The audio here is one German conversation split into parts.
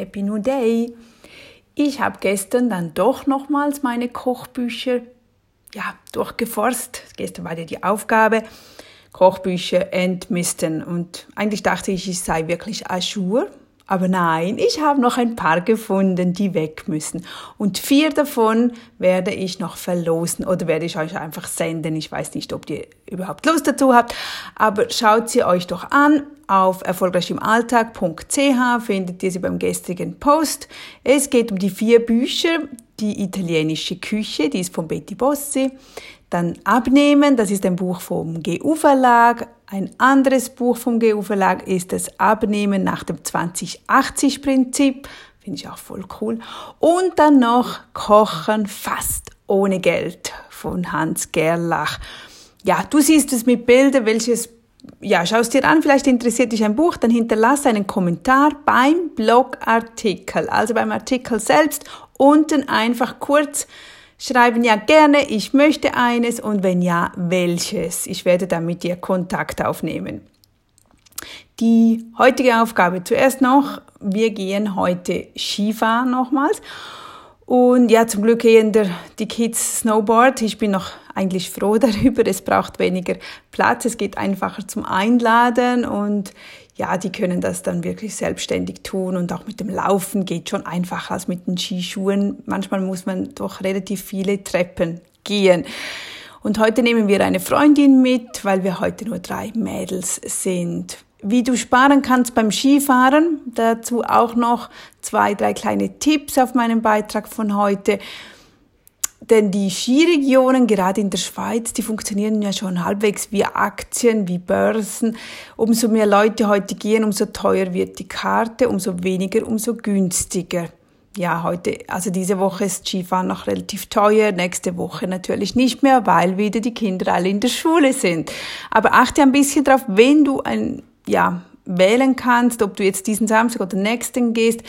Happy New Day. Ich habe gestern dann doch nochmals meine Kochbücher ja, durchgeforst. Gestern war ja die Aufgabe, Kochbücher entmisten. Und eigentlich dachte ich, ich sei wirklich Ajour aber nein, ich habe noch ein paar gefunden, die weg müssen. Und vier davon werde ich noch verlosen oder werde ich euch einfach senden. Ich weiß nicht, ob ihr überhaupt Lust dazu habt, aber schaut sie euch doch an. Auf erfolgreichimalltag.ch findet ihr sie beim gestrigen Post. Es geht um die vier Bücher. Die italienische Küche, die ist von Betty Bossi. Dann Abnehmen, das ist ein Buch vom GU Verlag. Ein anderes Buch vom GU Verlag ist das Abnehmen nach dem 2080-Prinzip. Finde ich auch voll cool. Und dann noch Kochen fast ohne Geld von Hans Gerlach. Ja, du siehst es mit Bildern, welches ja, schau es dir an, vielleicht interessiert dich ein Buch, dann hinterlass einen Kommentar beim Blogartikel, also beim Artikel selbst, unten einfach kurz schreiben ja gerne, ich möchte eines und wenn ja, welches. Ich werde dann mit dir Kontakt aufnehmen. Die heutige Aufgabe zuerst noch, wir gehen heute Skifahren nochmals. Und ja, zum Glück gehen die Kids Snowboard. Ich bin noch eigentlich froh darüber. Es braucht weniger Platz. Es geht einfacher zum Einladen und ja, die können das dann wirklich selbstständig tun und auch mit dem Laufen geht schon einfacher als mit den Skischuhen. Manchmal muss man doch relativ viele Treppen gehen. Und heute nehmen wir eine Freundin mit, weil wir heute nur drei Mädels sind. Wie du sparen kannst beim Skifahren, dazu auch noch zwei, drei kleine Tipps auf meinem Beitrag von heute. Denn die Skiregionen, gerade in der Schweiz, die funktionieren ja schon halbwegs wie Aktien, wie Börsen. Umso mehr Leute heute gehen, umso teuer wird die Karte, umso weniger, umso günstiger. Ja, heute, also diese Woche ist Skifahren noch relativ teuer, nächste Woche natürlich nicht mehr, weil wieder die Kinder alle in der Schule sind. Aber achte ein bisschen drauf, wenn du ein, ja, wählen kannst, ob du jetzt diesen Samstag oder nächsten gehst,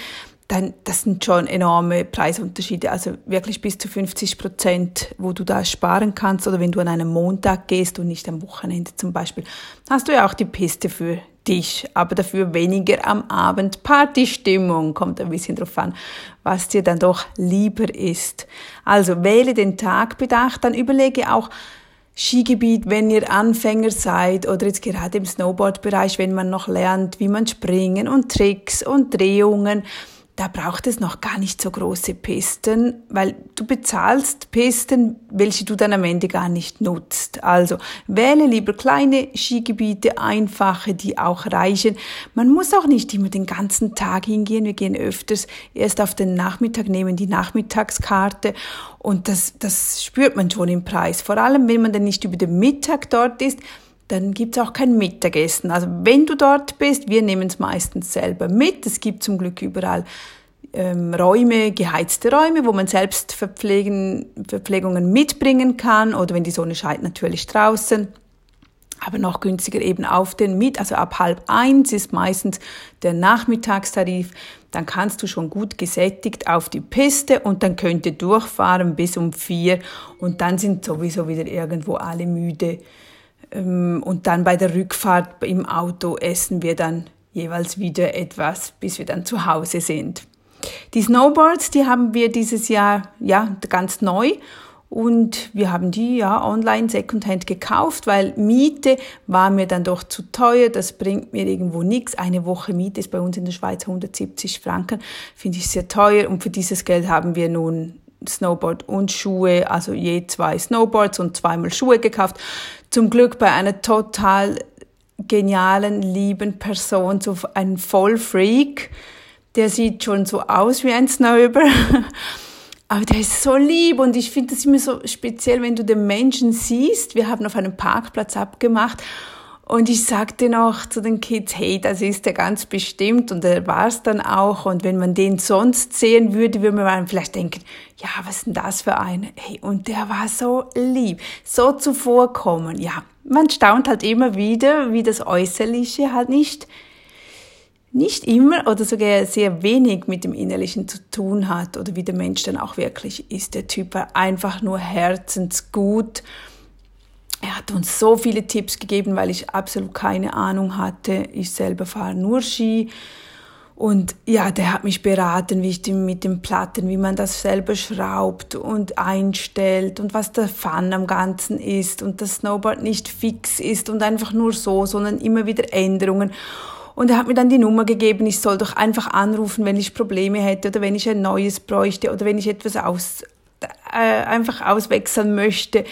dann, das sind schon enorme Preisunterschiede, also wirklich bis zu 50 Prozent, wo du da sparen kannst. Oder wenn du an einem Montag gehst und nicht am Wochenende zum Beispiel, hast du ja auch die Piste für dich, aber dafür weniger am Abend Partystimmung. Kommt ein bisschen drauf an, was dir dann doch lieber ist. Also wähle den Tag bedacht, dann überlege auch, Skigebiet, wenn ihr Anfänger seid oder jetzt gerade im Snowboard-Bereich, wenn man noch lernt, wie man springen und Tricks und Drehungen da braucht es noch gar nicht so große Pisten, weil du bezahlst Pisten, welche du dann am Ende gar nicht nutzt. Also wähle lieber kleine Skigebiete, einfache, die auch reichen. Man muss auch nicht immer den ganzen Tag hingehen. Wir gehen öfters erst auf den Nachmittag, nehmen die Nachmittagskarte und das, das spürt man schon im Preis. Vor allem, wenn man dann nicht über den Mittag dort ist, dann gibt es auch kein Mittagessen. Also wenn du dort bist, wir nehmen es meistens selber mit. Es gibt zum Glück überall ähm, Räume, geheizte Räume, wo man selbst Verpflegungen mitbringen kann oder wenn die Sonne scheint natürlich draußen. Aber noch günstiger eben auf den Mit, also ab halb eins ist meistens der Nachmittagstarif. Dann kannst du schon gut gesättigt auf die Piste und dann könnt ihr durchfahren bis um vier und dann sind sowieso wieder irgendwo alle müde und dann bei der Rückfahrt im Auto essen wir dann jeweils wieder etwas, bis wir dann zu Hause sind. Die Snowboards, die haben wir dieses Jahr ja ganz neu und wir haben die ja online Secondhand gekauft, weil Miete war mir dann doch zu teuer. Das bringt mir irgendwo nichts. Eine Woche Miete ist bei uns in der Schweiz 170 Franken. Finde ich sehr teuer. Und für dieses Geld haben wir nun Snowboard und Schuhe, also je zwei Snowboards und zweimal Schuhe gekauft. Zum Glück bei einer total genialen, lieben Person, so ein Vollfreak. Der sieht schon so aus wie ein Snowber. Aber der ist so lieb und ich finde das immer so speziell, wenn du den Menschen siehst. Wir haben auf einem Parkplatz abgemacht und ich sagte noch zu den Kids, hey, das ist er ganz bestimmt und er war es dann auch. Und wenn man den sonst sehen würde, würde man vielleicht denken, ja, was ist denn das für eine? Hey, und der war so lieb, so zuvorkommen. Ja, man staunt halt immer wieder, wie das Äußerliche halt nicht nicht immer oder sogar sehr wenig mit dem Innerlichen zu tun hat oder wie der Mensch dann auch wirklich ist. Der Typ war einfach nur herzensgut er hat uns so viele Tipps gegeben, weil ich absolut keine Ahnung hatte. Ich selber fahre nur Ski. Und ja, der hat mich beraten, wie ich mit den Platten, wie man das selber schraubt und einstellt und was der Fun am Ganzen ist und das Snowboard nicht fix ist und einfach nur so, sondern immer wieder Änderungen. Und er hat mir dann die Nummer gegeben, ich soll doch einfach anrufen, wenn ich Probleme hätte oder wenn ich ein neues bräuchte oder wenn ich etwas aus, äh, einfach auswechseln möchte.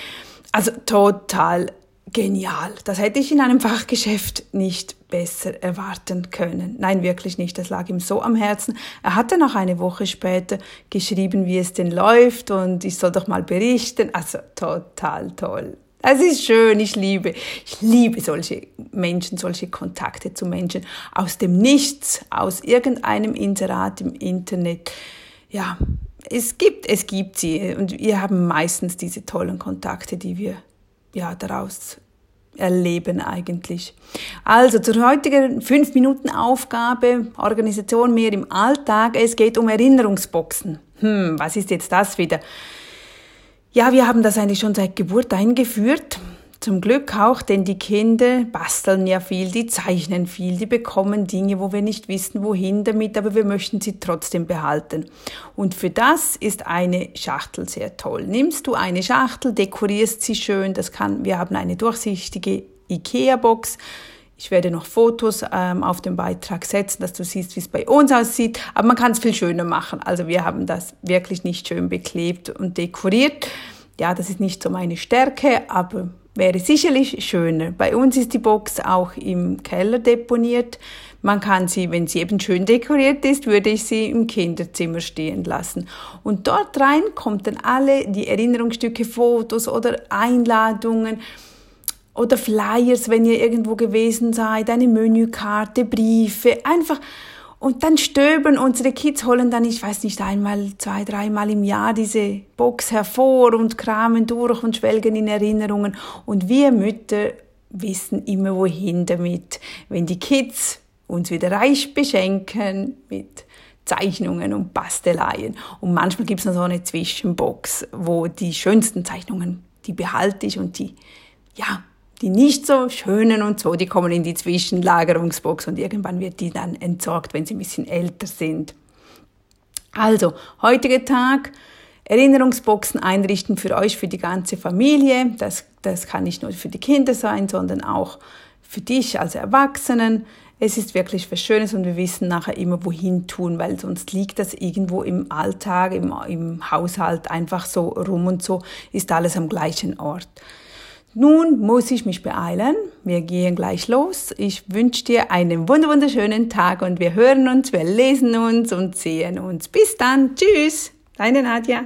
Also total genial. Das hätte ich in einem Fachgeschäft nicht besser erwarten können. Nein, wirklich nicht. Das lag ihm so am Herzen. Er hatte noch eine Woche später geschrieben, wie es denn läuft und ich soll doch mal berichten. Also total toll. Es ist schön, ich liebe, ich liebe solche Menschen, solche Kontakte zu Menschen aus dem Nichts, aus irgendeinem Inserat im Internet. Ja, es gibt, es gibt sie und wir haben meistens diese tollen Kontakte, die wir ja daraus erleben eigentlich. Also zur heutigen 5 Minuten Aufgabe, Organisation mehr im Alltag. Es geht um Erinnerungsboxen. Hm, was ist jetzt das wieder? Ja, wir haben das eigentlich schon seit Geburt eingeführt. Zum Glück auch, denn die Kinder basteln ja viel, die zeichnen viel, die bekommen Dinge, wo wir nicht wissen, wohin damit, aber wir möchten sie trotzdem behalten. Und für das ist eine Schachtel sehr toll. Nimmst du eine Schachtel, dekorierst sie schön, das kann, wir haben eine durchsichtige IKEA-Box, ich werde noch Fotos ähm, auf den Beitrag setzen, dass du siehst, wie es bei uns aussieht. Aber man kann es viel schöner machen. Also wir haben das wirklich nicht schön beklebt und dekoriert. Ja, das ist nicht so meine Stärke, aber wäre sicherlich schöner. Bei uns ist die Box auch im Keller deponiert. Man kann sie, wenn sie eben schön dekoriert ist, würde ich sie im Kinderzimmer stehen lassen. Und dort rein kommt dann alle die Erinnerungsstücke, Fotos oder Einladungen oder Flyers, wenn ihr irgendwo gewesen seid, eine Menükarte, Briefe, einfach und dann stöbern unsere Kids, holen dann, ich weiß nicht, einmal, zwei, dreimal im Jahr diese Box hervor und kramen durch und schwelgen in Erinnerungen. Und wir Mütter wissen immer wohin damit, wenn die Kids uns wieder reich beschenken mit Zeichnungen und Basteleien. Und manchmal gibt es noch so eine Zwischenbox, wo die schönsten Zeichnungen, die behalte ich und die, ja, die nicht so schönen und so, die kommen in die Zwischenlagerungsbox und irgendwann wird die dann entsorgt, wenn sie ein bisschen älter sind. Also, heutiger Tag, Erinnerungsboxen einrichten für euch, für die ganze Familie. Das, das kann nicht nur für die Kinder sein, sondern auch für dich als Erwachsenen. Es ist wirklich was Schönes und wir wissen nachher immer, wohin tun, weil sonst liegt das irgendwo im Alltag, im, im Haushalt einfach so rum und so ist alles am gleichen Ort. Nun muss ich mich beeilen. Wir gehen gleich los. Ich wünsche dir einen wunderschönen Tag und wir hören uns, wir lesen uns und sehen uns. Bis dann. Tschüss. Deine Nadja.